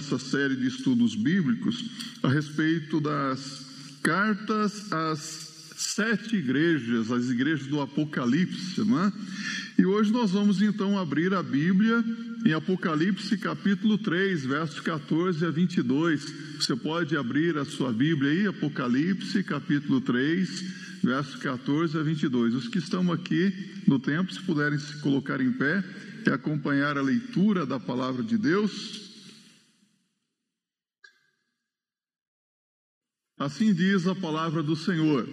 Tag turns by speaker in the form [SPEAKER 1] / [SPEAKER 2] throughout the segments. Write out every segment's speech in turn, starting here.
[SPEAKER 1] nossa série de estudos bíblicos a respeito das cartas às sete igrejas, as igrejas do Apocalipse, não é? E hoje nós vamos então abrir a Bíblia em Apocalipse capítulo 3, versos 14 a 22. Você pode abrir a sua Bíblia aí, Apocalipse capítulo 3, versos 14 a 22. Os que estão aqui no templo, se puderem se colocar em pé e acompanhar a leitura da palavra de Deus. Assim diz a palavra do Senhor.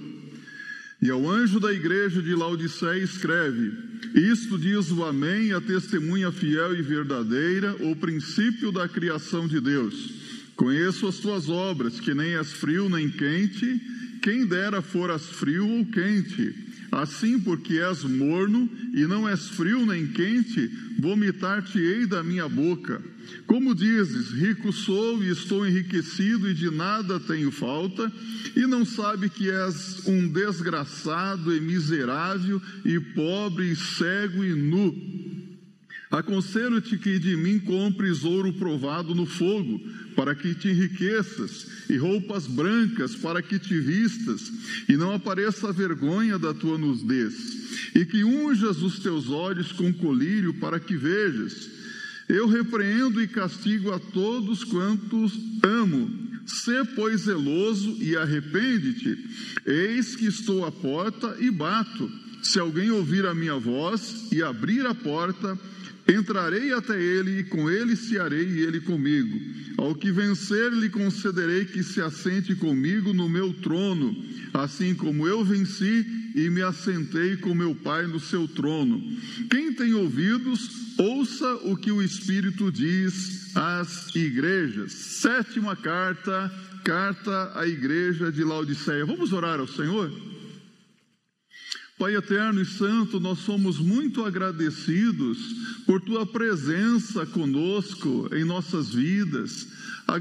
[SPEAKER 1] E ao anjo da igreja de Laodiceia escreve: Isto diz o Amém, a testemunha fiel e verdadeira, o princípio da criação de Deus. Conheço as tuas obras, que nem és frio nem quente, quem dera foras frio ou quente. Assim, porque és morno e não és frio nem quente, vomitar-te-ei da minha boca. Como dizes, rico sou e estou enriquecido e de nada tenho falta, e não sabe que és um desgraçado e miserável e pobre e cego e nu. Aconselho-te que de mim compres ouro provado no fogo, para que te enriqueças, e roupas brancas, para que te vistas, e não apareça a vergonha da tua nudez, e que unjas os teus olhos com colírio, para que vejas. Eu repreendo e castigo a todos quantos amo. Sê, pois, zeloso e arrepende-te. Eis que estou à porta e bato. Se alguém ouvir a minha voz e abrir a porta, Entrarei até ele e com ele cearei e ele comigo. Ao que vencer, lhe concederei que se assente comigo no meu trono, assim como eu venci e me assentei com meu Pai no seu trono. Quem tem ouvidos, ouça o que o Espírito diz às igrejas. Sétima carta, carta à igreja de Laodiceia. Vamos orar ao Senhor? Pai eterno e santo, nós somos muito agradecidos por tua presença conosco em nossas vidas.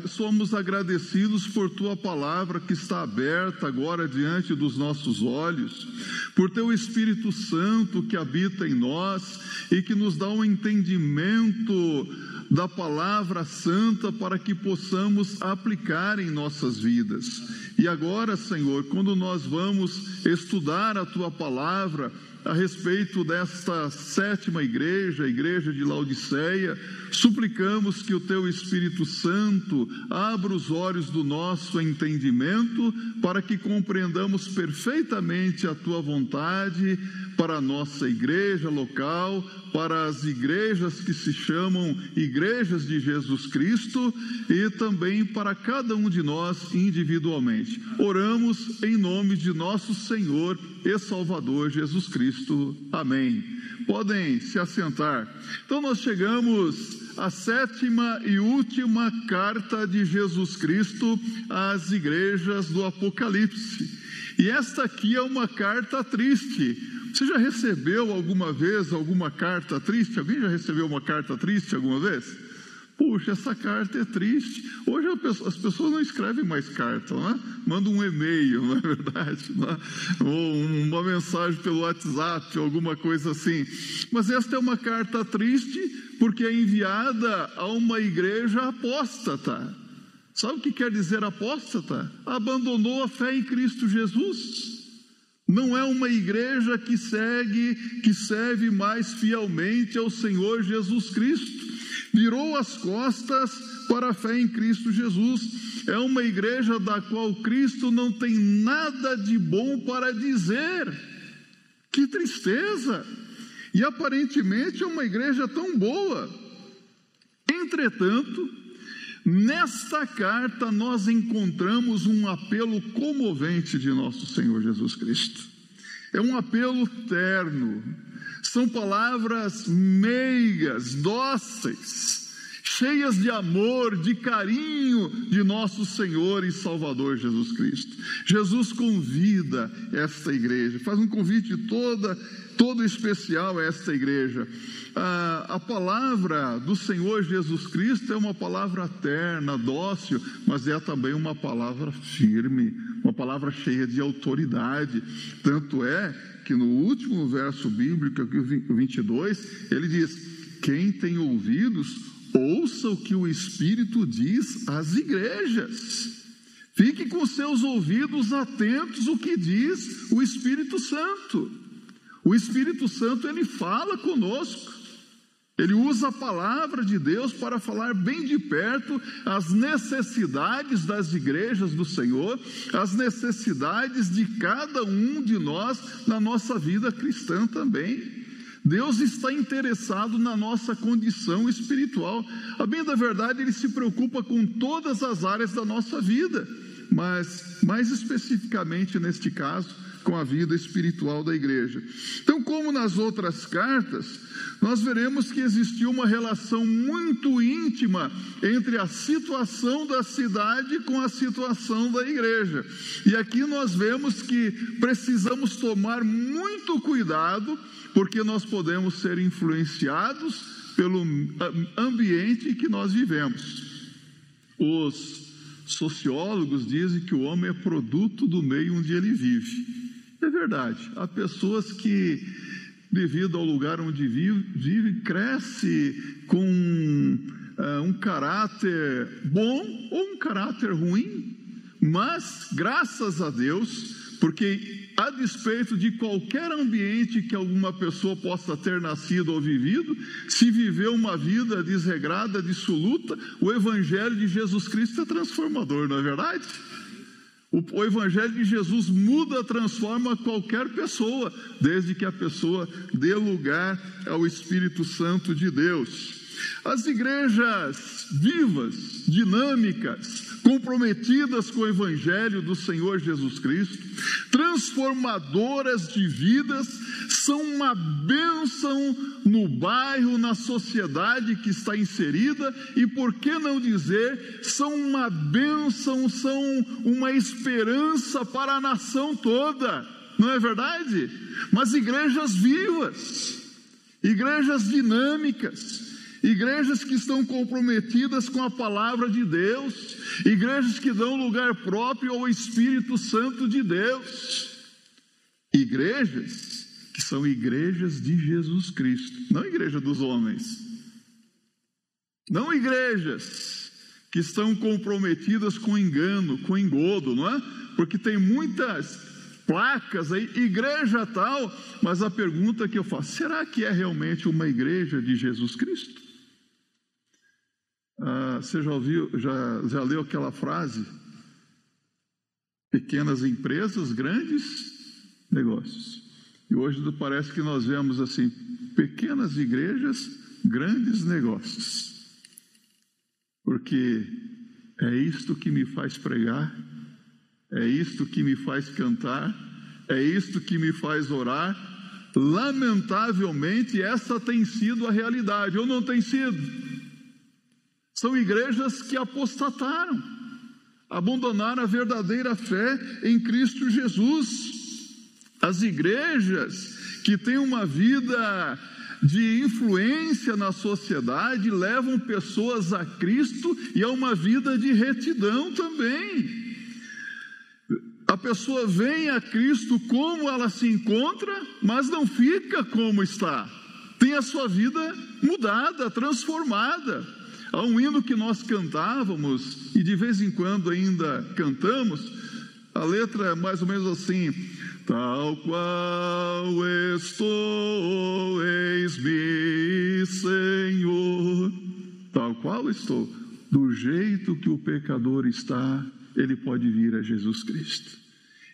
[SPEAKER 1] Somos agradecidos por tua palavra que está aberta agora diante dos nossos olhos, por teu Espírito Santo que habita em nós e que nos dá um entendimento da palavra santa para que possamos aplicar em nossas vidas. E agora, Senhor, quando nós vamos estudar a tua palavra, a respeito desta sétima igreja, a igreja de Laodiceia, suplicamos que o teu Espírito Santo abra os olhos do nosso entendimento para que compreendamos perfeitamente a tua vontade para a nossa igreja local, para as igrejas que se chamam Igrejas de Jesus Cristo e também para cada um de nós individualmente. Oramos em nome de nosso Senhor e Salvador Jesus Cristo. Amém. Podem se assentar. Então, nós chegamos à sétima e última carta de Jesus Cristo às igrejas do Apocalipse. E esta aqui é uma carta triste você já recebeu alguma vez alguma carta triste? Alguém já recebeu uma carta triste alguma vez? Puxa, essa carta é triste. Hoje as pessoas não escrevem mais carta, não é? Mandam um e-mail, não é verdade? Não é? Ou uma mensagem pelo WhatsApp, alguma coisa assim. Mas esta é uma carta triste porque é enviada a uma igreja apóstata. Sabe o que quer dizer apóstata? Abandonou a fé em Cristo Jesus. Não é uma igreja que segue, que serve mais fielmente ao Senhor Jesus Cristo. Virou as costas para a fé em Cristo Jesus. É uma igreja da qual Cristo não tem nada de bom para dizer. Que tristeza! E aparentemente é uma igreja tão boa. Entretanto, Nesta carta, nós encontramos um apelo comovente de nosso Senhor Jesus Cristo. É um apelo terno, são palavras meigas, dóceis, cheias de amor, de carinho de nosso Senhor e Salvador Jesus Cristo. Jesus convida esta igreja, faz um convite toda, todo especial a esta igreja. A, a palavra do Senhor Jesus Cristo é uma palavra terna, dócil, mas é também uma palavra firme, uma palavra cheia de autoridade. Tanto é que no último verso bíblico, aqui o 22, ele diz: Quem tem ouvidos, ouça o que o Espírito diz às igrejas. Fique com seus ouvidos atentos o que diz o Espírito Santo. O Espírito Santo ele fala conosco. Ele usa a palavra de Deus para falar bem de perto as necessidades das igrejas do Senhor, as necessidades de cada um de nós na nossa vida cristã também. Deus está interessado na nossa condição espiritual. A bem da verdade, Ele se preocupa com todas as áreas da nossa vida, mas mais especificamente neste caso, com a vida espiritual da igreja. Então, como nas outras cartas, nós veremos que existiu uma relação muito íntima entre a situação da cidade com a situação da igreja. E aqui nós vemos que precisamos tomar muito cuidado, porque nós podemos ser influenciados pelo ambiente que nós vivemos. Os sociólogos dizem que o homem é produto do meio onde ele vive. É verdade, há pessoas que devido ao lugar onde vive, vive cresce com uh, um caráter bom ou um caráter ruim, mas graças a Deus, porque a despeito de qualquer ambiente que alguma pessoa possa ter nascido ou vivido, se viveu uma vida desregrada, dissoluta, o Evangelho de Jesus Cristo é transformador, não é verdade? O, Evangelho de Jesus muda, transforma qualquer pessoa, desde que a pessoa dê lugar ao Espírito Santo de Deus. As igrejas vivas, dinâmicas, comprometidas com o Evangelho do Senhor Jesus Cristo, transformadoras de vidas, são uma bênção no bairro, na sociedade que está inserida e, por que não dizer, são uma bênção, são uma esperança para a nação toda, não é verdade? Mas igrejas vivas, igrejas dinâmicas, igrejas que estão comprometidas com a palavra de Deus, igrejas que dão lugar próprio ao Espírito Santo de Deus, igrejas que são igrejas de Jesus Cristo, não igreja dos homens, não igrejas que estão comprometidas com engano, com engodo, não é? Porque tem muitas placas aí, igreja tal, mas a pergunta que eu faço, será que é realmente uma igreja de Jesus Cristo? Ah, você já ouviu, já, já leu aquela frase? Pequenas empresas, grandes negócios. E hoje parece que nós vemos assim, pequenas igrejas, grandes negócios. Porque é isto que me faz pregar, é isto que me faz cantar, é isto que me faz orar. Lamentavelmente, essa tem sido a realidade, ou não tem sido? São igrejas que apostataram, abandonaram a verdadeira fé em Cristo Jesus. As igrejas que têm uma vida de influência na sociedade levam pessoas a Cristo e a uma vida de retidão também. A pessoa vem a Cristo como ela se encontra, mas não fica como está. Tem a sua vida mudada, transformada. Há um hino que nós cantávamos e de vez em quando ainda cantamos, a letra é mais ou menos assim: Tal qual estou, eis-me, Senhor. Tal qual estou, do jeito que o pecador está, ele pode vir a Jesus Cristo.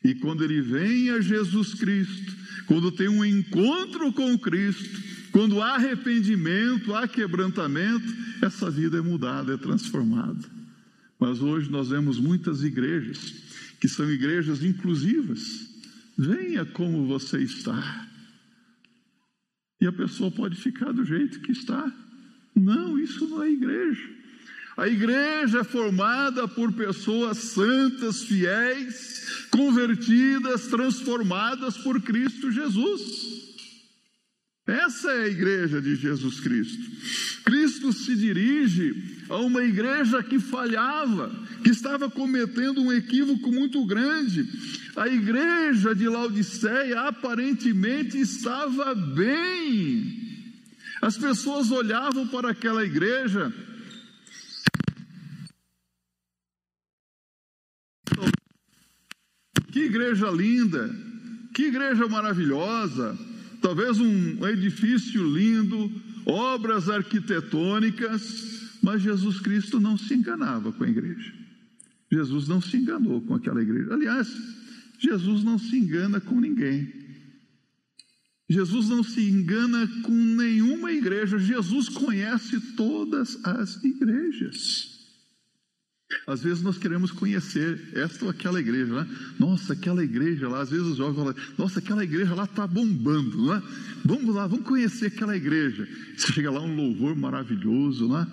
[SPEAKER 1] E quando ele vem a Jesus Cristo, quando tem um encontro com Cristo, quando há arrependimento, há quebrantamento, essa vida é mudada, é transformada. Mas hoje nós vemos muitas igrejas que são igrejas inclusivas. Venha como você está. E a pessoa pode ficar do jeito que está. Não, isso não é igreja. A igreja é formada por pessoas santas, fiéis, convertidas, transformadas por Cristo Jesus. Essa é a igreja de Jesus Cristo. Cristo se dirige a uma igreja que falhava, que estava cometendo um equívoco muito grande. A igreja de Laodiceia aparentemente estava bem. As pessoas olhavam para aquela igreja Que igreja linda! Que igreja maravilhosa! Talvez um edifício lindo, obras arquitetônicas, mas Jesus Cristo não se enganava com a igreja. Jesus não se enganou com aquela igreja. Aliás, Jesus não se engana com ninguém. Jesus não se engana com nenhuma igreja. Jesus conhece todas as igrejas. Às vezes nós queremos conhecer esta ou aquela igreja, né? Nossa, aquela igreja lá, às vezes os jovens falam, nossa, aquela igreja lá está bombando, não é? Vamos lá, vamos conhecer aquela igreja. Você chega lá, um louvor maravilhoso, não é?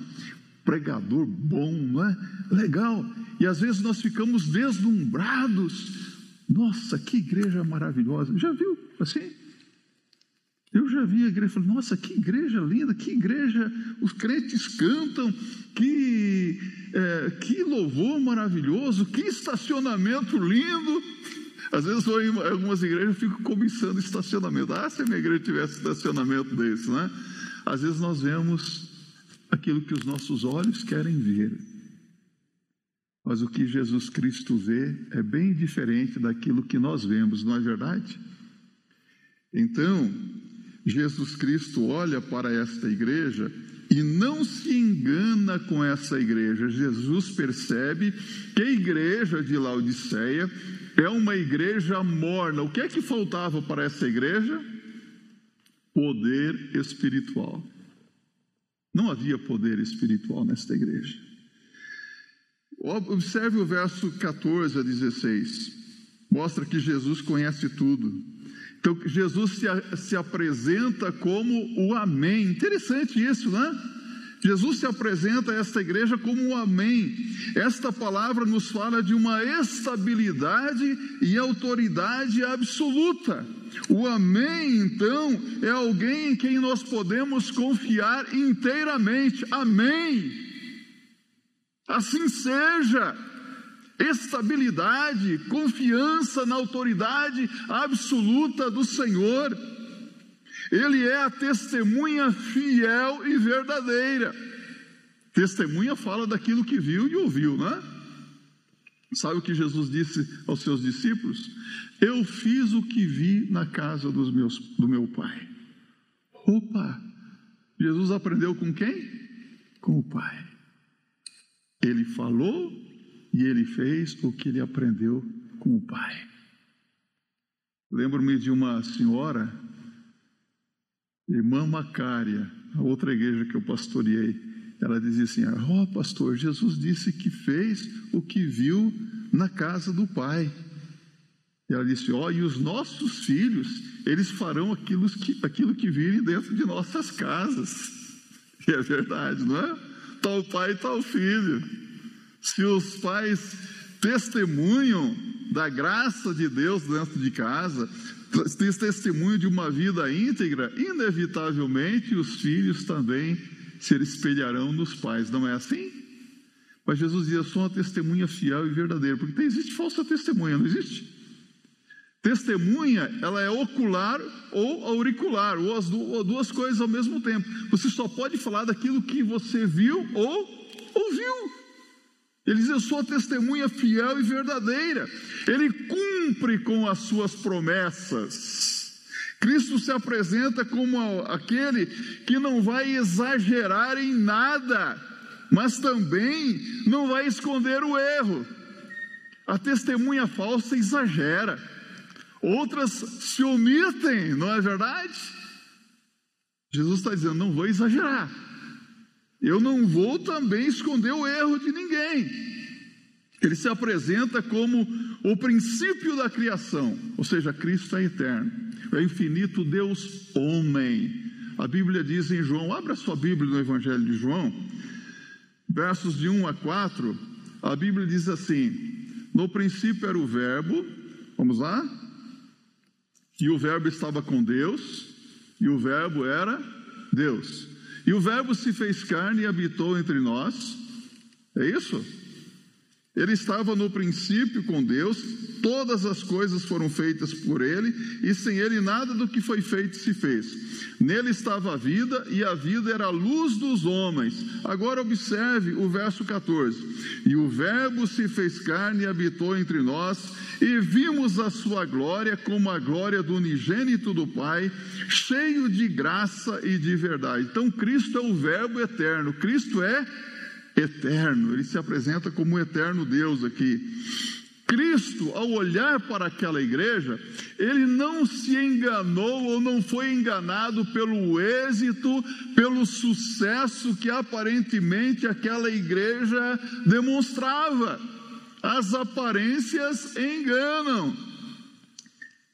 [SPEAKER 1] Pregador bom, não é? Legal. E às vezes nós ficamos deslumbrados. Nossa, que igreja maravilhosa. Já viu assim? Eu já vi a igreja, falei, nossa, que igreja linda, que igreja, os crentes cantam, que, é, que louvor maravilhoso, que estacionamento lindo. Às vezes eu em algumas igrejas eu fico cobiçando estacionamento. Ah, se a minha igreja tivesse estacionamento desse, né? Às vezes nós vemos aquilo que os nossos olhos querem ver. Mas o que Jesus Cristo vê é bem diferente daquilo que nós vemos, não é verdade? Então, Jesus Cristo olha para esta igreja e não se engana com essa igreja. Jesus percebe que a igreja de Laodiceia é uma igreja morna. O que é que faltava para essa igreja? Poder espiritual. Não havia poder espiritual nesta igreja. Observe o verso 14 a 16. Mostra que Jesus conhece tudo. Então, Jesus se, se apresenta como o Amém. Interessante isso, né? Jesus se apresenta a esta igreja como o Amém. Esta palavra nos fala de uma estabilidade e autoridade absoluta. O Amém, então, é alguém em quem nós podemos confiar inteiramente. Amém. Assim seja estabilidade, confiança na autoridade absoluta do Senhor. Ele é a testemunha fiel e verdadeira. Testemunha fala daquilo que viu e ouviu, né? Sabe o que Jesus disse aos seus discípulos? Eu fiz o que vi na casa dos meus, do meu pai. Opa! Jesus aprendeu com quem? Com o pai. Ele falou e ele fez o que ele aprendeu com o pai. Lembro-me de uma senhora, irmã Macária, a outra igreja que eu pastoreei. Ela dizia assim: Ó oh, pastor, Jesus disse que fez o que viu na casa do Pai. E ela disse: Ó, oh, e os nossos filhos, eles farão aquilo que, aquilo que virem dentro de nossas casas. E é verdade, não é? Tal pai, tal filho. Se os pais testemunham da graça de Deus dentro de casa, tem testemunho de uma vida íntegra, inevitavelmente os filhos também se espelharão nos pais, não é assim? Mas Jesus diz: Eu sou uma testemunha fiel e verdadeira, porque existe falsa testemunha, não existe? Testemunha, ela é ocular ou auricular, ou as duas coisas ao mesmo tempo. Você só pode falar daquilo que você viu ou ouviu. Ele diz: Eu sou testemunha fiel e verdadeira. Ele cumpre com as suas promessas. Cristo se apresenta como aquele que não vai exagerar em nada, mas também não vai esconder o erro. A testemunha falsa exagera, outras se omitem, não é verdade? Jesus está dizendo: não vou exagerar, eu não vou também esconder o erro de ninguém. Ele se apresenta como o princípio da criação, ou seja, Cristo é eterno, é infinito Deus homem. A Bíblia diz em João, abra sua Bíblia no Evangelho de João, versos de 1 a 4, a Bíblia diz assim: No princípio era o Verbo, vamos lá? E o Verbo estava com Deus, e o Verbo era Deus. E o Verbo se fez carne e habitou entre nós. É isso? Ele estava no princípio com Deus, todas as coisas foram feitas por ele, e sem ele nada do que foi feito se fez. Nele estava a vida, e a vida era a luz dos homens. Agora observe o verso 14: E o Verbo se fez carne e habitou entre nós, e vimos a sua glória como a glória do unigênito do Pai, cheio de graça e de verdade. Então, Cristo é o Verbo eterno, Cristo é eterno, ele se apresenta como o eterno Deus aqui. Cristo, ao olhar para aquela igreja, ele não se enganou ou não foi enganado pelo êxito, pelo sucesso que aparentemente aquela igreja demonstrava. As aparências enganam.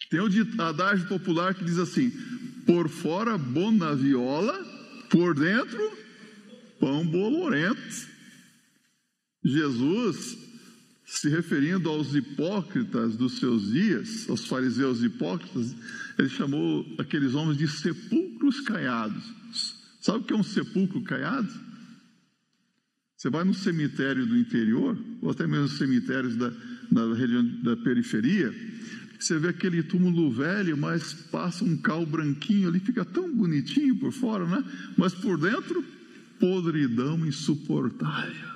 [SPEAKER 1] Tem o adágio popular que diz assim: por fora, bona viola, por dentro, pão bolorento. Jesus, se referindo aos hipócritas dos seus dias, aos fariseus hipócritas, ele chamou aqueles homens de sepulcros caiados. Sabe o que é um sepulcro caiado? Você vai no cemitério do interior, ou até mesmo cemitérios da, região da periferia, você vê aquele túmulo velho, mas passa um cal branquinho ali, fica tão bonitinho por fora, né? Mas por dentro, podridão insuportável.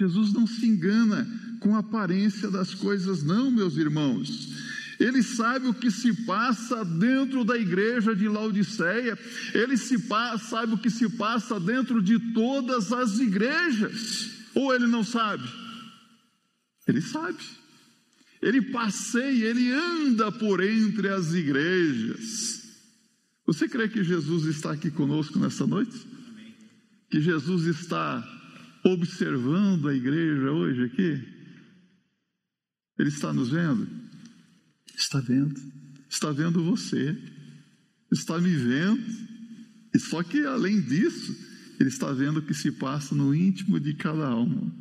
[SPEAKER 1] Jesus não se engana com a aparência das coisas, não, meus irmãos. Ele sabe o que se passa dentro da igreja de Laodiceia, ele se sabe o que se passa dentro de todas as igrejas, ou ele não sabe? Ele sabe. Ele passeia, ele anda por entre as igrejas. Você crê que Jesus está aqui conosco nessa noite? Que Jesus está observando a igreja hoje aqui? Ele está nos vendo? Está vendo. Está vendo você. Está me vendo. E só que além disso, ele está vendo o que se passa no íntimo de cada alma.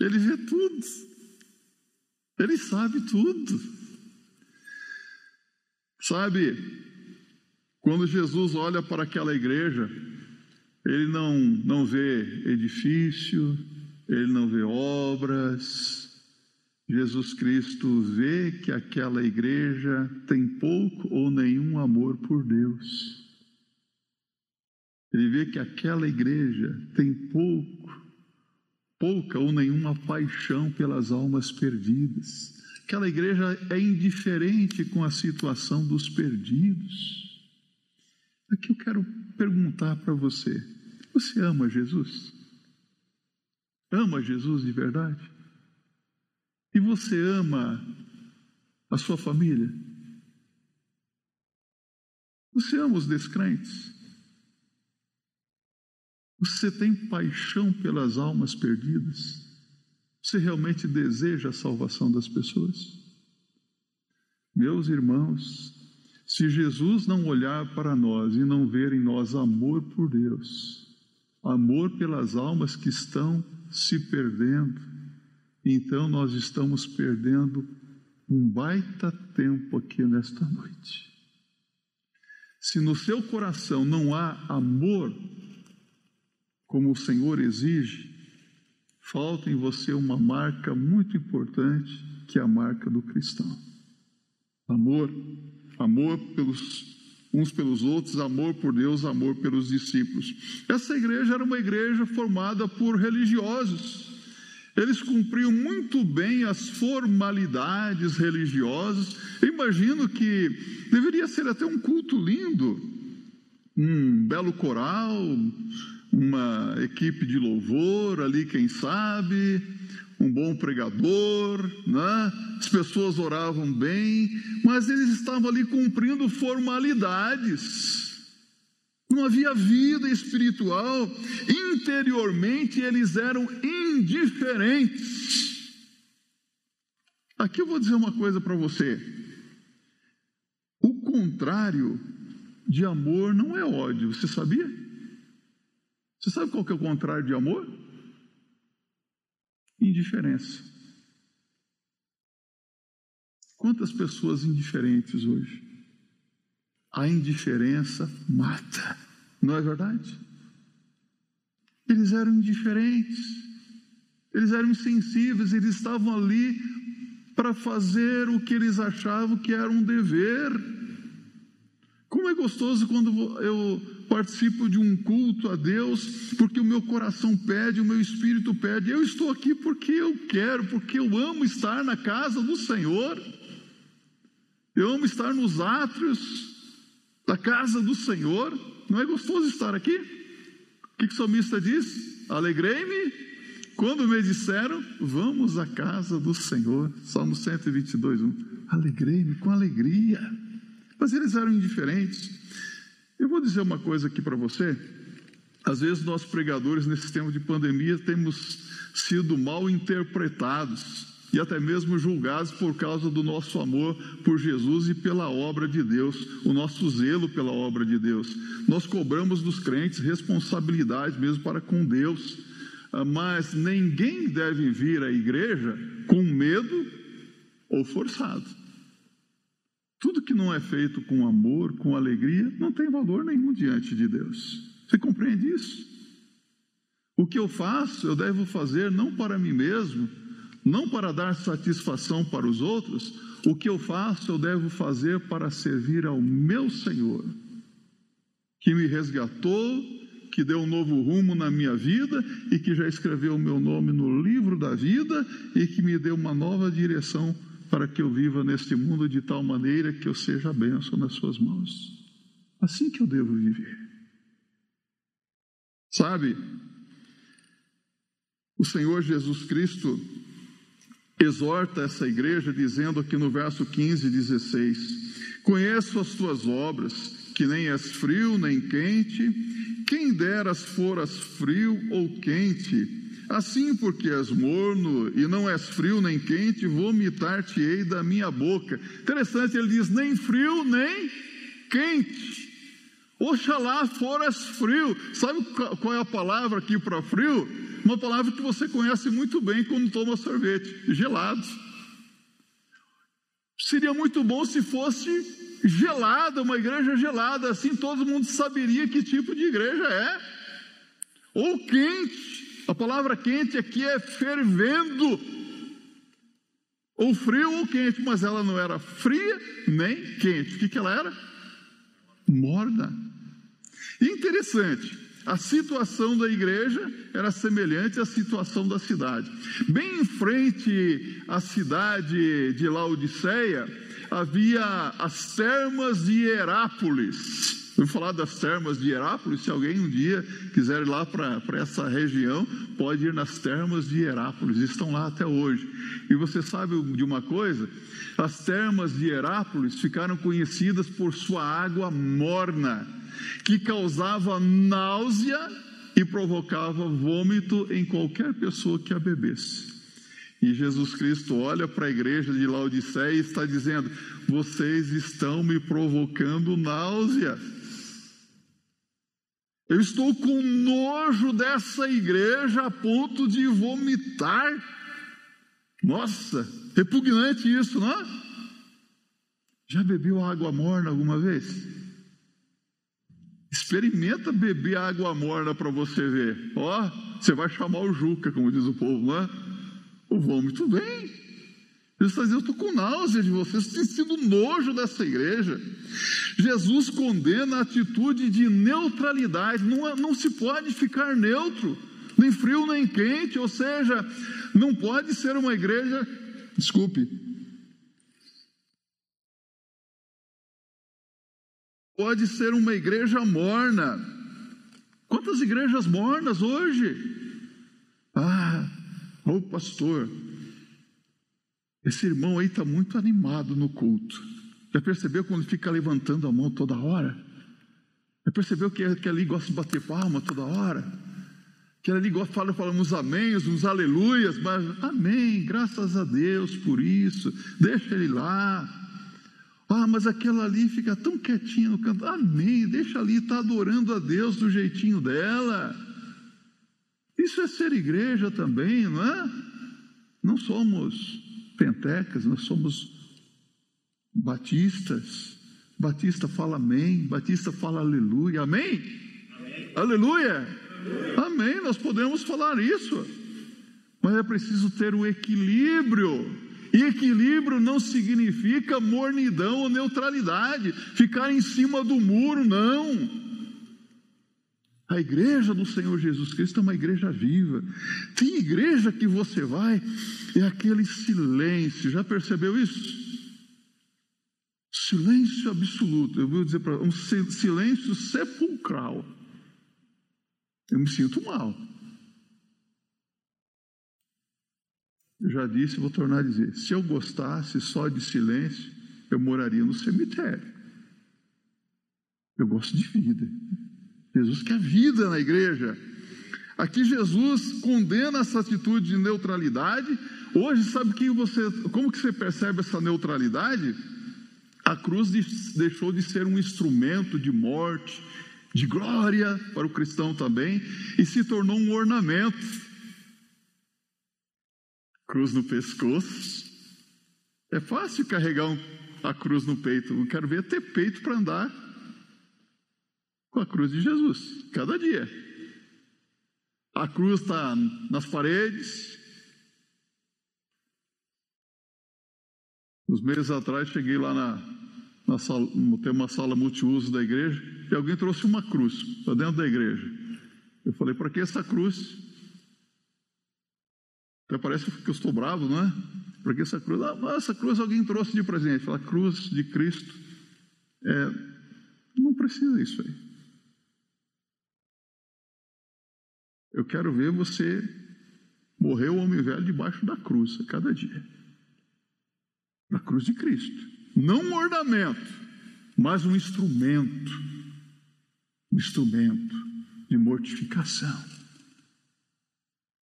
[SPEAKER 1] Ele vê tudo. Ele sabe tudo. Sabe, quando Jesus olha para aquela igreja, ele não, não vê edifício, ele não vê obras. Jesus Cristo vê que aquela igreja tem pouco ou nenhum amor por Deus. Ele vê que aquela igreja tem pouco, pouca ou nenhuma paixão pelas almas perdidas. Aquela igreja é indiferente com a situação dos perdidos. Aqui eu quero perguntar para você: você ama Jesus? Ama Jesus de verdade? E você ama a sua família? Você ama os descrentes? Você tem paixão pelas almas perdidas? Você realmente deseja a salvação das pessoas? Meus irmãos, se Jesus não olhar para nós e não ver em nós amor por Deus, amor pelas almas que estão se perdendo. Então nós estamos perdendo um baita tempo aqui nesta noite. Se no seu coração não há amor, como o Senhor exige, falta em você uma marca muito importante, que é a marca do cristão. Amor, amor pelos uns pelos outros, amor por Deus, amor pelos discípulos. Essa igreja era uma igreja formada por religiosos. Eles cumpriam muito bem as formalidades religiosas. Eu imagino que deveria ser até um culto lindo, um belo coral, uma equipe de louvor ali, quem sabe, um bom pregador, né? as pessoas oravam bem, mas eles estavam ali cumprindo formalidades. Não havia vida espiritual, interiormente eles eram indiferentes. Aqui eu vou dizer uma coisa para você. O contrário de amor não é ódio, você sabia? Você sabe qual que é o contrário de amor? Indiferença. Quantas pessoas indiferentes hoje? A indiferença mata, não é verdade? Eles eram indiferentes. Eles eram insensíveis, eles estavam ali para fazer o que eles achavam que era um dever. Como é gostoso quando eu participo de um culto a Deus, porque o meu coração pede, o meu espírito pede. Eu estou aqui porque eu quero, porque eu amo estar na casa do Senhor. Eu amo estar nos átrios da casa do Senhor. Não é gostoso estar aqui? O que, que o salmista diz? Alegrei-me quando me disseram, vamos à casa do Senhor. Salmo 122, 1. Alegrei-me com alegria. Mas eles eram indiferentes. Eu vou dizer uma coisa aqui para você. Às vezes nós pregadores nesse tempo de pandemia temos sido mal interpretados e até mesmo julgados por causa do nosso amor por Jesus e pela obra de Deus, o nosso zelo pela obra de Deus. Nós cobramos dos crentes responsabilidade mesmo para com Deus, ah, mas ninguém deve vir à igreja com medo ou forçado. Tudo que não é feito com amor, com alegria, não tem valor nenhum diante de Deus. Você compreende isso? O que eu faço, eu devo fazer não para mim mesmo, não para dar satisfação para os outros, o que eu faço, eu devo fazer para servir ao meu Senhor, que me resgatou, que deu um novo rumo na minha vida e que já escreveu o meu nome no livro da vida e que me deu uma nova direção para que eu viva neste mundo de tal maneira que eu seja bênção nas suas mãos. Assim que eu devo viver. Sabe, o Senhor Jesus Cristo exorta essa igreja dizendo aqui no verso 15 e 16: Conheço as tuas obras, que nem és frio nem quente, quem deras foras frio ou quente, Assim, porque és morno e não és frio nem quente, vomitar-te-ei da minha boca. Interessante, ele diz: nem frio nem quente. Oxalá foras frio. Sabe qual é a palavra aqui para frio? Uma palavra que você conhece muito bem quando toma sorvete: gelado. Seria muito bom se fosse gelada, uma igreja gelada, assim todo mundo saberia que tipo de igreja é. Ou quente. A palavra quente aqui é fervendo, ou frio ou quente, mas ela não era fria nem quente. O que, que ela era? Morna. Interessante, a situação da igreja era semelhante à situação da cidade. Bem em frente à cidade de Laodiceia, havia as termas de Herápolis. Vou falar das termas de Herápolis. Se alguém um dia quiser ir lá para essa região, pode ir nas termas de Herápolis. Estão lá até hoje. E você sabe de uma coisa? As termas de Herápolis ficaram conhecidas por sua água morna, que causava náusea e provocava vômito em qualquer pessoa que a bebesse. E Jesus Cristo olha para a igreja de Laodiceia e está dizendo: Vocês estão me provocando náusea. Eu estou com nojo dessa igreja a ponto de vomitar. Nossa, repugnante isso, não é? Já bebeu água morna alguma vez? Experimenta beber água morna para você ver. Ó, você vai chamar o Juca, como diz o povo, não é? O vômito vem. Jesus está eu estou com náusea de vocês, tem sido nojo dessa igreja. Jesus condena a atitude de neutralidade, não, é, não se pode ficar neutro, nem frio nem quente, ou seja, não pode ser uma igreja, desculpe, pode ser uma igreja morna. Quantas igrejas mornas hoje? Ah, ô pastor, esse irmão aí está muito animado no culto. Já percebeu quando fica levantando a mão toda hora? Já percebeu que, que ali gosta de bater palma toda hora? Que ali gosta, fala, fala uns amém, uns aleluias, mas amém, graças a Deus por isso, deixa ele lá. Ah, mas aquela ali fica tão quietinha no canto, amém, deixa ali, está adorando a Deus do jeitinho dela. Isso é ser igreja também, não é? Não somos pentecas, nós somos batistas. Batista fala amém, Batista fala aleluia, amém? amém. Aleluia. amém. Nós podemos falar isso. Mas é preciso ter o equilíbrio. E equilíbrio não significa mornidão ou neutralidade, ficar em cima do muro, não. A igreja do Senhor Jesus Cristo é uma igreja viva. Tem igreja que você vai, é aquele silêncio, já percebeu isso? Silêncio absoluto, eu vou dizer para um silêncio sepulcral. Eu me sinto mal. Eu já disse, vou tornar a dizer: se eu gostasse só de silêncio, eu moraria no cemitério. Eu gosto de vida. Jesus quer vida na igreja. Aqui Jesus condena essa atitude de neutralidade. Hoje, sabe que você, como que você percebe essa neutralidade? A cruz deixou de ser um instrumento de morte, de glória para o cristão também, e se tornou um ornamento cruz no pescoço. É fácil carregar a cruz no peito. Eu quero ver ter peito para andar com a cruz de Jesus, cada dia. A cruz está nas paredes. Uns meses atrás cheguei lá na, na sala, tem uma sala multiuso da igreja, e alguém trouxe uma cruz para dentro da igreja. Eu falei, para que essa cruz? Até parece que eu estou bravo, não é? Porque essa cruz, ah, essa cruz alguém trouxe de presente. Fala, cruz de Cristo. É, não precisa isso aí. Quero ver você morrer o homem velho debaixo da cruz a cada dia. Na cruz de Cristo. Não um ornamento, mas um instrumento. Um instrumento de mortificação.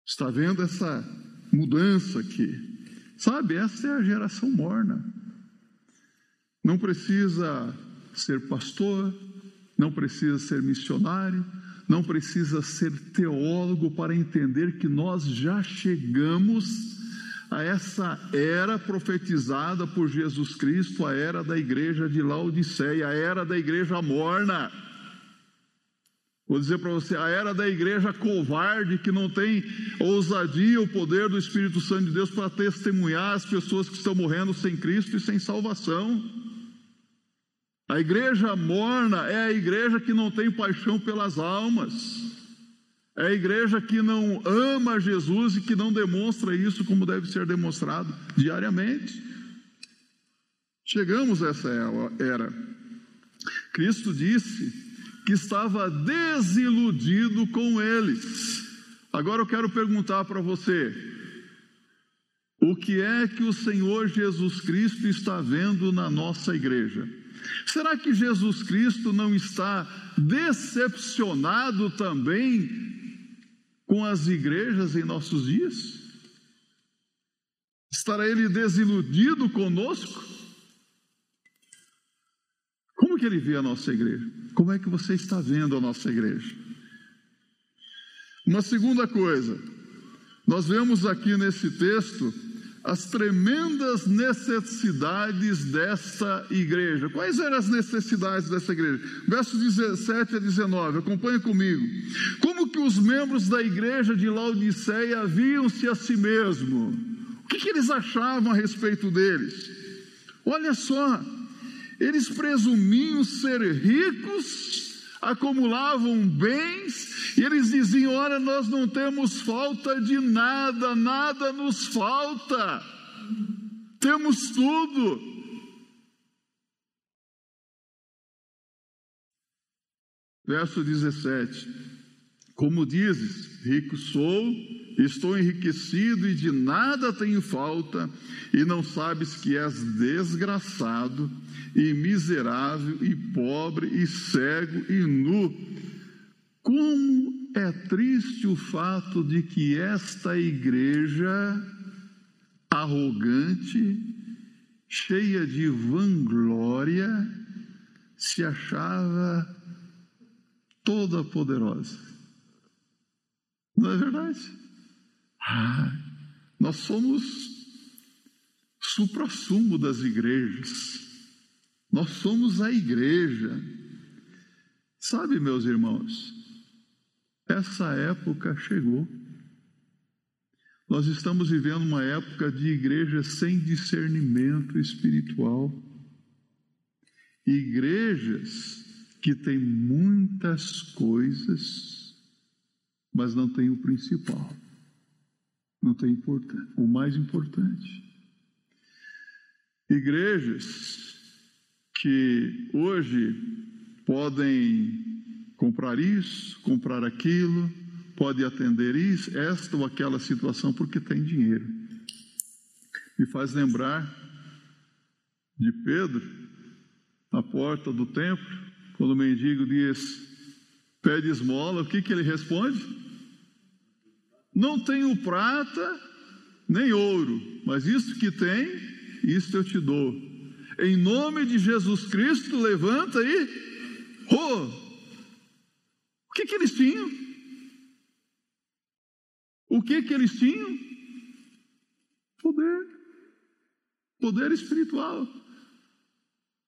[SPEAKER 1] Está vendo essa mudança aqui. Sabe, essa é a geração morna. Não precisa ser pastor, não precisa ser missionário, não precisa ser teólogo para entender que nós já chegamos a essa era profetizada por Jesus Cristo, a era da igreja de Laodiceia, a era da igreja morna. Vou dizer para você, a era da igreja covarde, que não tem ousadia, o poder do Espírito Santo de Deus para testemunhar as pessoas que estão morrendo sem Cristo e sem salvação. A igreja morna é a igreja que não tem paixão pelas almas. É a igreja que não ama Jesus e que não demonstra isso como deve ser demonstrado diariamente. Chegamos a essa era. Cristo disse que estava desiludido com eles. Agora eu quero perguntar para você: o que é que o Senhor Jesus Cristo está vendo na nossa igreja? Será que Jesus Cristo não está decepcionado também com as igrejas em nossos dias? Estará ele desiludido conosco? Como que ele vê a nossa igreja? Como é que você está vendo a nossa igreja? Uma segunda coisa, nós vemos aqui nesse texto as tremendas necessidades dessa igreja. Quais eram as necessidades dessa igreja? Versos 17 a 19, acompanhe comigo. Como que os membros da igreja de Laodiceia viam-se a si mesmo? O que, que eles achavam a respeito deles? Olha só, eles presumiam ser ricos, acumulavam bens, e eles diziam: Olha, nós não temos falta de nada, nada nos falta, temos tudo. Verso 17: Como dizes, rico sou, estou enriquecido e de nada tenho falta, e não sabes que és desgraçado e miserável e pobre e cego e nu. Como é triste o fato de que esta igreja arrogante, cheia de vanglória, se achava toda poderosa. Não é verdade? Ah, nós somos supra-sumo das igrejas. Nós somos a igreja. Sabe, meus irmãos, essa época chegou. Nós estamos vivendo uma época de igreja sem discernimento espiritual. Igrejas que têm muitas coisas, mas não têm o principal, não tem o mais importante. Igrejas que hoje podem comprar isso, comprar aquilo, pode atender isso, esta ou aquela situação porque tem dinheiro. Me faz lembrar de Pedro na porta do templo, quando o mendigo diz: pede esmola, o que, que ele responde? Não tenho prata nem ouro, mas isso que tem, isso eu te dou. Em nome de Jesus Cristo, levanta e oh! O que, que eles tinham? O que que eles tinham? Poder. Poder espiritual.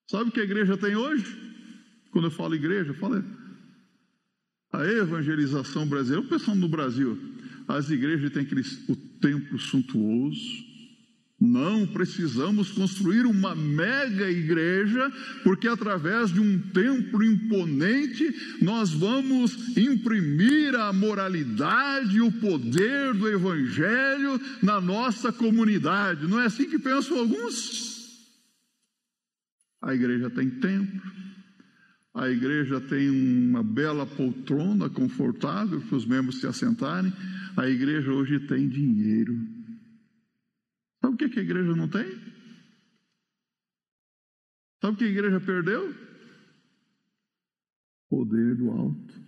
[SPEAKER 1] Sabe o que a igreja tem hoje? Quando eu falo igreja, eu falo a evangelização brasileira, pensando no Brasil, as igrejas têm aquele, o templo suntuoso, não precisamos construir uma mega igreja, porque através de um templo imponente nós vamos imprimir a moralidade e o poder do Evangelho na nossa comunidade. Não é assim que pensam alguns? A igreja tem templo, a igreja tem uma bela poltrona confortável para os membros se assentarem, a igreja hoje tem dinheiro. Sabe o que a igreja não tem? Sabe o que a igreja perdeu? Poder do alto.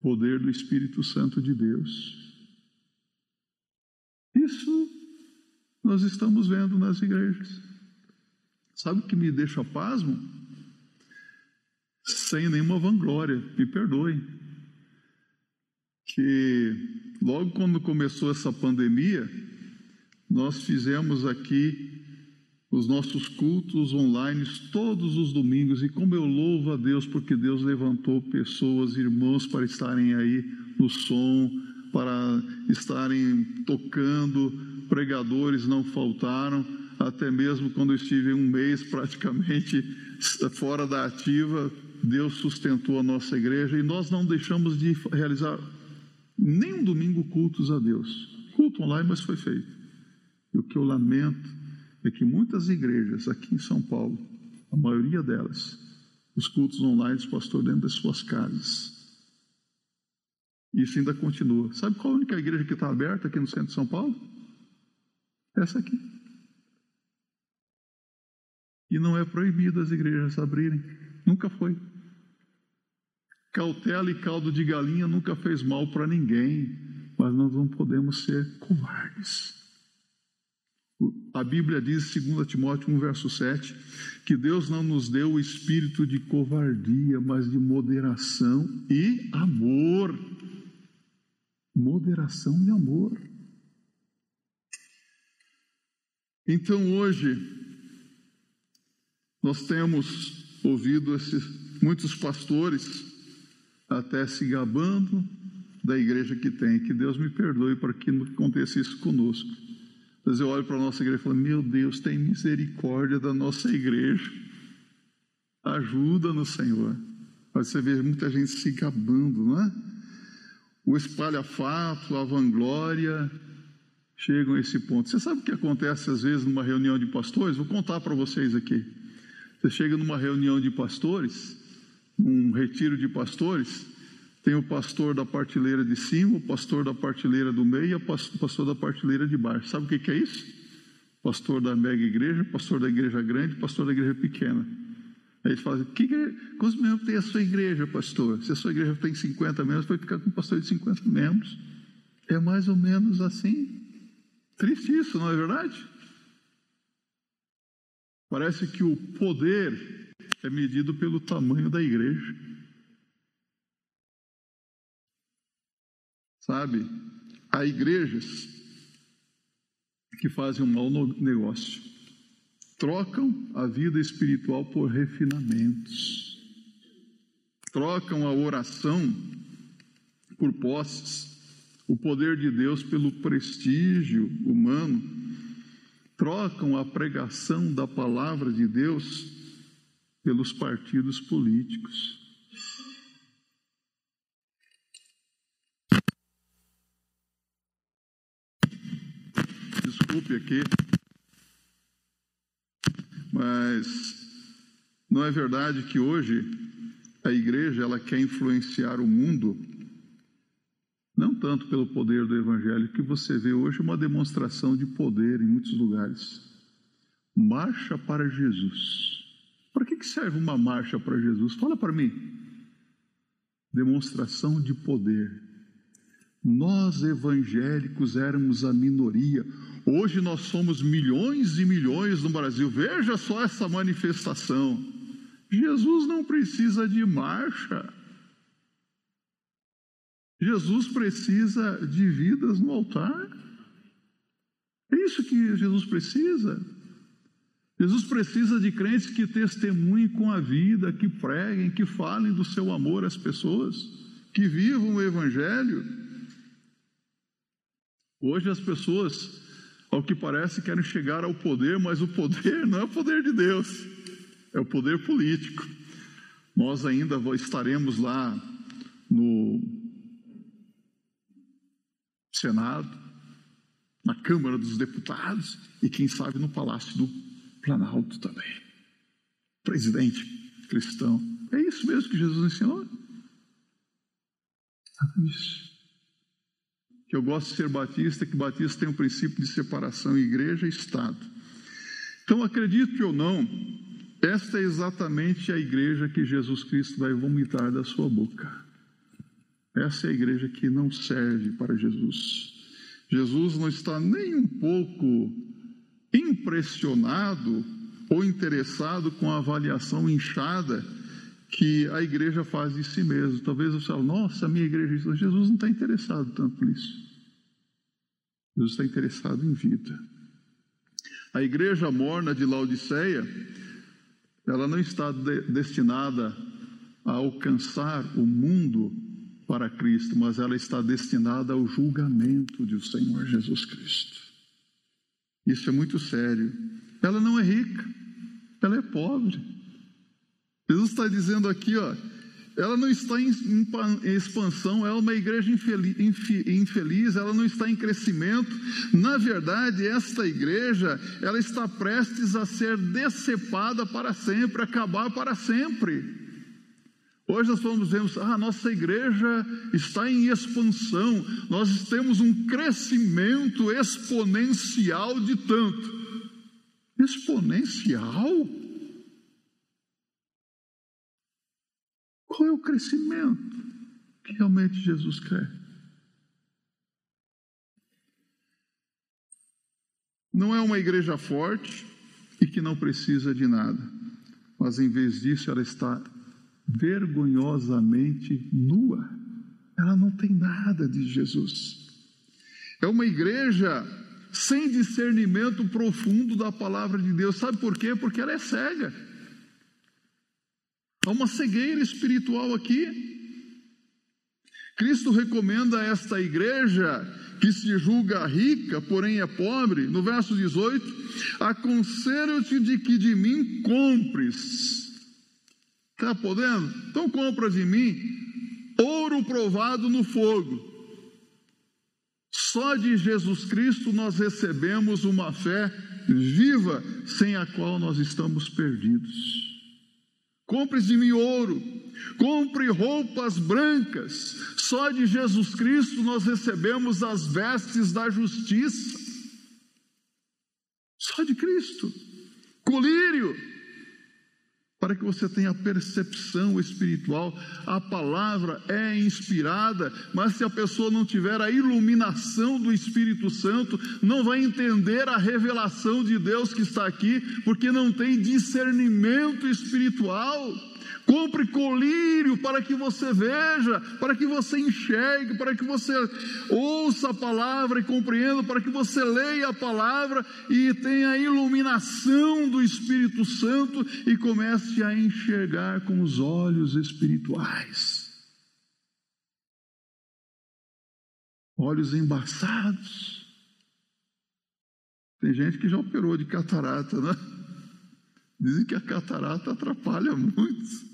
[SPEAKER 1] Poder do Espírito Santo de Deus. Isso nós estamos vendo nas igrejas. Sabe o que me deixa pasmo? Sem nenhuma vanglória, me perdoem. Que logo quando começou essa pandemia, nós fizemos aqui os nossos cultos online todos os domingos. E como eu louvo a Deus porque Deus levantou pessoas, irmãos para estarem aí no som, para estarem tocando, pregadores não faltaram, até mesmo quando eu estive um mês praticamente fora da ativa, Deus sustentou a nossa igreja. E nós não deixamos de realizar nem um domingo cultos a Deus. Culto online, mas foi feito. E o que eu lamento é que muitas igrejas aqui em São Paulo, a maioria delas, os cultos online, os pastores dentro das suas casas. Isso ainda continua. Sabe qual a única igreja que está aberta aqui no centro de São Paulo? Essa aqui. E não é proibido as igrejas abrirem. Nunca foi. Cautela e caldo de galinha nunca fez mal para ninguém. Mas nós não podemos ser covardes. A Bíblia diz, 2 Timóteo 1, verso 7, que Deus não nos deu o espírito de covardia, mas de moderação e amor. Moderação e amor. Então hoje, nós temos ouvido esses, muitos pastores até se gabando da igreja que tem. Que Deus me perdoe para que não aconteça isso conosco. Vezes eu olho para a nossa igreja e falo: Meu Deus, tem misericórdia da nossa igreja. Ajuda no Senhor. Mas você vê muita gente se gabando, não é? O espalha-fato, a vanglória, chegam a esse ponto. Você sabe o que acontece às vezes numa reunião de pastores? Vou contar para vocês aqui. Você chega numa reunião de pastores, num retiro de pastores, tem o pastor da partilheira de cima, o pastor da partilheira do meio e o pastor da partilheira de baixo. Sabe o que é isso? Pastor da mega igreja, pastor da igreja grande, pastor da igreja pequena. Aí ele fala: que igreja, quantos membros tem a sua igreja, pastor? Se a sua igreja tem 50 membros, vai ficar com um pastor de 50 membros. É mais ou menos assim. Triste isso, não é verdade? Parece que o poder é medido pelo tamanho da igreja. Sabe, há igrejas que fazem um mau negócio, trocam a vida espiritual por refinamentos, trocam a oração por posses, o poder de Deus pelo prestígio humano, trocam a pregação da palavra de Deus pelos partidos políticos. Desculpe aqui, mas não é verdade que hoje a igreja ela quer influenciar o mundo não tanto pelo poder do evangelho que você vê hoje uma demonstração de poder em muitos lugares. Marcha para Jesus. Que serve uma marcha para Jesus? Fala para mim. Demonstração de poder. Nós evangélicos éramos a minoria. Hoje nós somos milhões e milhões no Brasil. Veja só essa manifestação. Jesus não precisa de marcha. Jesus precisa de vidas no altar. É isso que Jesus precisa. Jesus precisa de crentes que testemunhem com a vida, que preguem, que falem do seu amor às pessoas, que vivam o Evangelho. Hoje as pessoas, ao que parece, querem chegar ao poder, mas o poder não é o poder de Deus, é o poder político. Nós ainda estaremos lá no Senado, na Câmara dos Deputados e, quem sabe, no Palácio do Planalto também. Presidente cristão. É isso mesmo que Jesus ensinou? É isso que eu gosto de ser batista, que batista tem um princípio de separação igreja e Estado. Então, acredite ou não, esta é exatamente a igreja que Jesus Cristo vai vomitar da sua boca. Essa é a igreja que não serve para Jesus. Jesus não está nem um pouco impressionado ou interessado com a avaliação inchada que a igreja faz de si mesma. Talvez você fale, nossa, a minha igreja. Jesus não está interessado tanto nisso. Jesus está interessado em vida. A igreja morna de Laodiceia, ela não está de, destinada a alcançar o mundo para Cristo, mas ela está destinada ao julgamento do Senhor Jesus Cristo. Isso é muito sério. Ela não é rica, ela é pobre. Jesus está dizendo aqui, ó, ela não está em, expansão, ela é uma igreja infeliz, ela não está em crescimento. Na verdade, esta igreja, ela está prestes a ser decepada para sempre, acabar para sempre. Hoje nós vamos ver, ah, nossa igreja está em expansão, nós temos um crescimento exponencial de tanto. Exponencial? Qual é o crescimento que realmente Jesus quer? Não é uma igreja forte e que não precisa de nada, mas em vez disso ela está vergonhosamente nua. Ela não tem nada de Jesus. É uma igreja sem discernimento profundo da palavra de Deus. Sabe por quê? Porque ela é cega. Há uma cegueira espiritual aqui. Cristo recomenda a esta igreja que se julga rica, porém é pobre, no verso 18: Aconselho-te de que de mim compres. Está podendo? Então compra de mim ouro provado no fogo. Só de Jesus Cristo nós recebemos uma fé viva, sem a qual nós estamos perdidos. Compre de mim ouro, compre roupas brancas. Só de Jesus Cristo nós recebemos as vestes da justiça. Só de Cristo. Colírio, para que você tenha percepção espiritual. A palavra é inspirada, mas se a pessoa não tiver a iluminação do Espírito Santo, não vai entender a revelação de Deus que está aqui, porque não tem discernimento espiritual. Compre colírio para que você veja, para que você enxergue, para que você ouça a palavra e compreenda, para que você leia a palavra e tenha a iluminação do Espírito Santo e comece a enxergar com os olhos espirituais. olhos embaçados. Tem gente que já operou de catarata, né? Dizem que a catarata atrapalha muito.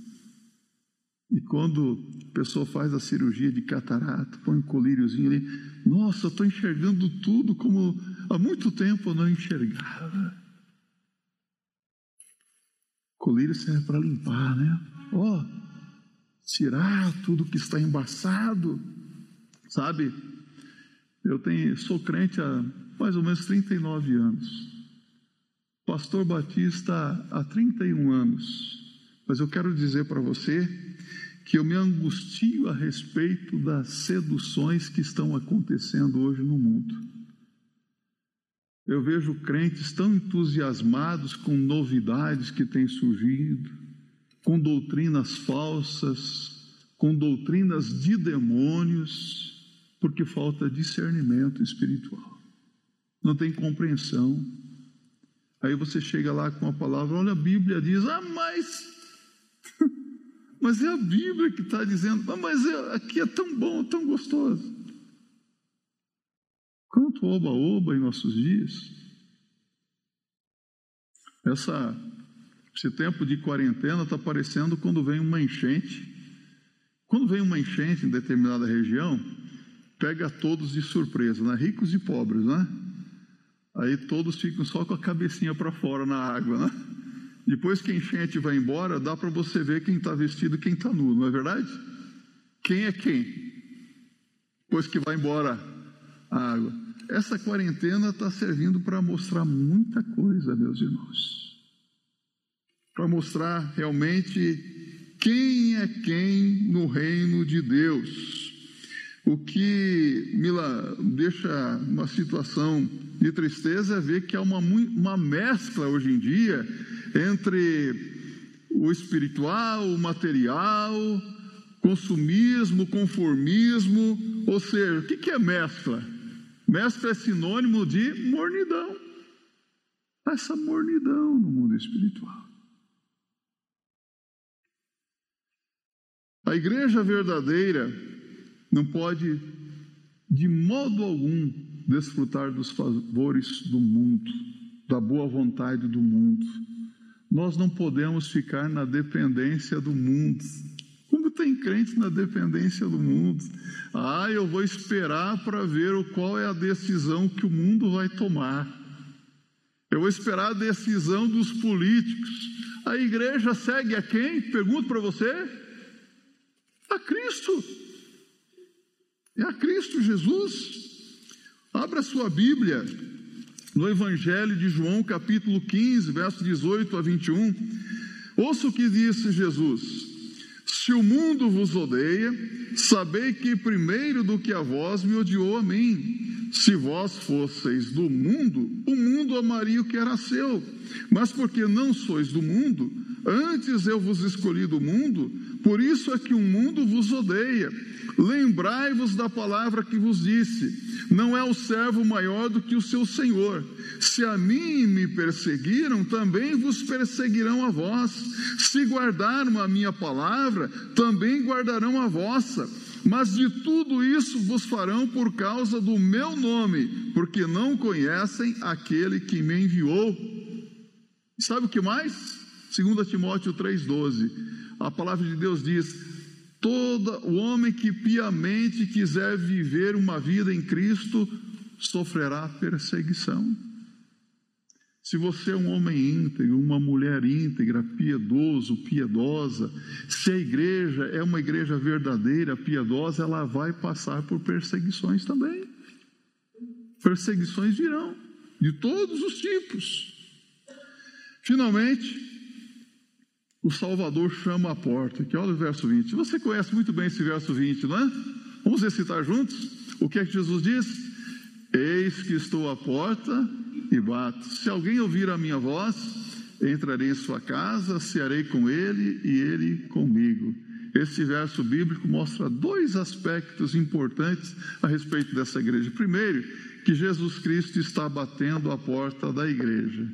[SPEAKER 1] E quando a pessoa faz a cirurgia de catarata, põe um colíriozinho ali, nossa, estou enxergando tudo como há muito tempo eu não enxergava. Colírio serve para limpar, né? Ó, oh, tirar tudo que está embaçado, sabe? Eu tenho, sou crente há mais ou menos 39 anos. Pastor Batista há 31 anos. Mas eu quero dizer para você que eu me angustio a respeito das seduções que estão acontecendo hoje no mundo. Eu vejo crentes tão entusiasmados com novidades que têm surgido, com doutrinas falsas, com doutrinas de demônios, porque falta discernimento espiritual. Não tem compreensão. Aí você chega lá com a palavra, olha, a Bíblia diz, ah, mas. Mas é a Bíblia que está dizendo, ah, mas é, aqui é tão bom, tão gostoso. Quanto oba-oba em nossos dias. Essa, esse tempo de quarentena está parecendo quando vem uma enchente. Quando vem uma enchente em determinada região, pega todos de surpresa, né? ricos e pobres, né? Aí todos ficam só com a cabecinha para fora na água, né? Depois que a enchente vai embora, dá para você ver quem está vestido e quem está nu, não é verdade? Quem é quem? Depois que vai embora a água. Essa quarentena está servindo para mostrar muita coisa, meus irmãos. Para mostrar realmente quem é quem no reino de Deus. O que me deixa uma situação de tristeza é ver que há uma, uma mescla hoje em dia entre o espiritual, o material, consumismo, conformismo, ou seja, o que é mescla? Mescla é sinônimo de mornidão. Essa mornidão no mundo espiritual. A igreja verdadeira não pode, de modo algum, desfrutar dos favores do mundo, da boa vontade do mundo. Nós não podemos ficar na dependência do mundo. Como tem crente na dependência do mundo? Ah, eu vou esperar para ver qual é a decisão que o mundo vai tomar. Eu vou esperar a decisão dos políticos. A igreja segue a quem? Pergunto para você. A Cristo. É a Cristo Jesus. Abra sua Bíblia no Evangelho de João, capítulo 15, verso 18 a 21. Ouça o que disse Jesus: Se o mundo vos odeia, sabei que primeiro do que a vós me odiou a mim. Se vós fosseis do mundo, o mundo amaria o que era seu. Mas porque não sois do mundo, antes eu vos escolhi do mundo, por isso é que o mundo vos odeia. Lembrai-vos da palavra que vos disse: não é o servo maior do que o seu senhor. Se a mim me perseguiram, também vos perseguirão a vós. Se guardaram a minha palavra, também guardarão a vossa. Mas de tudo isso vos farão por causa do meu nome, porque não conhecem aquele que me enviou. Sabe o que mais? 2 Timóteo 3,12. A palavra de Deus diz: Todo o homem que piamente quiser viver uma vida em Cristo sofrerá perseguição. Se você é um homem íntegro, uma mulher íntegra, piedoso, piedosa, se a igreja é uma igreja verdadeira, piedosa, ela vai passar por perseguições também. Perseguições virão, de todos os tipos. Finalmente, o Salvador chama a porta. Que olha o verso 20. Você conhece muito bem esse verso 20, não é? Vamos recitar juntos? O que é que Jesus diz? Eis que estou à porta e bato. Se alguém ouvir a minha voz, entrarei em sua casa, cearei com ele e ele comigo. Esse verso bíblico mostra dois aspectos importantes a respeito dessa igreja. Primeiro, que Jesus Cristo está batendo a porta da igreja.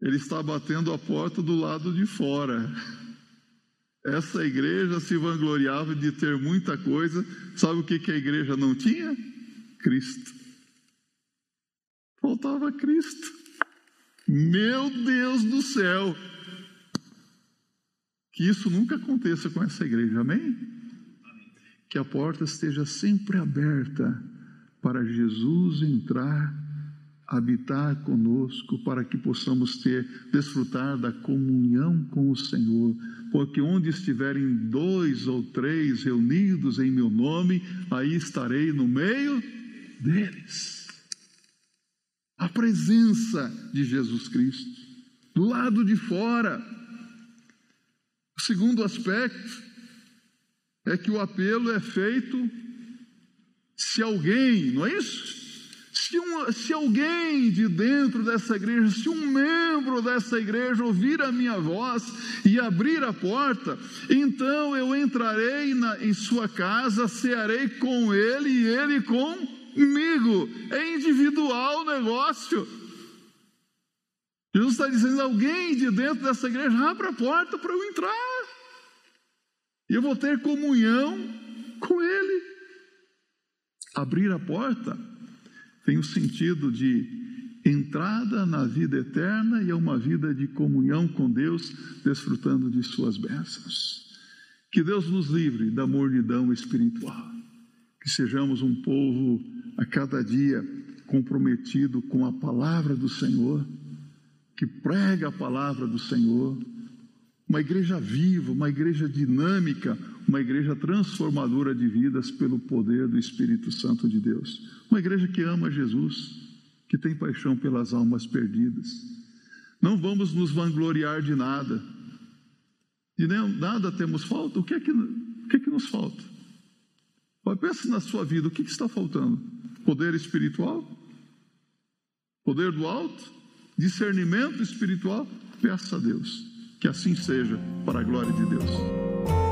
[SPEAKER 1] Ele está batendo a porta do lado de fora. Essa igreja se vangloriava de ter muita coisa. Sabe o que, que a igreja não tinha? Cristo. Faltava Cristo. Meu Deus do céu! Que isso nunca aconteça com essa igreja, amém? Que a porta esteja sempre aberta para Jesus entrar habitar conosco para que possamos ter, desfrutar da comunhão com o Senhor. Porque onde estiverem dois ou três reunidos em meu nome, aí estarei no meio deles. A presença de Jesus Cristo, do lado de fora. O segundo aspecto é que o apelo é feito se alguém, não é isso? Se, alguém de dentro dessa igreja, se um membro dessa igreja ouvir a minha voz e abrir a porta, então eu entrarei na, em sua casa, cearei com ele e ele comigo. É individual o negócio. Jesus está dizendo: alguém de dentro dessa igreja, abra a porta para eu entrar. E eu vou ter comunhão com ele. Abrir a porta tem o sentido de entrada na vida eterna e é uma vida de comunhão com Deus, desfrutando de suas bênçãos. Que Deus nos livre da mornidão espiritual, que sejamos um povo a cada dia comprometido com a palavra do Senhor, que prega a palavra do Senhor, uma igreja viva, uma igreja dinâmica, uma igreja transformadora de vidas pelo poder do Espírito Santo de Deus. Uma igreja que ama Jesus, que tem paixão pelas almas perdidas. Não vamos nos vangloriar de nada. De nada temos falta. O que é que, o que, é que nos falta? Pense na sua vida, o que, que está faltando? Poder espiritual? Poder do alto? Discernimento espiritual? Peça a Deus que assim seja, para a glória de Deus.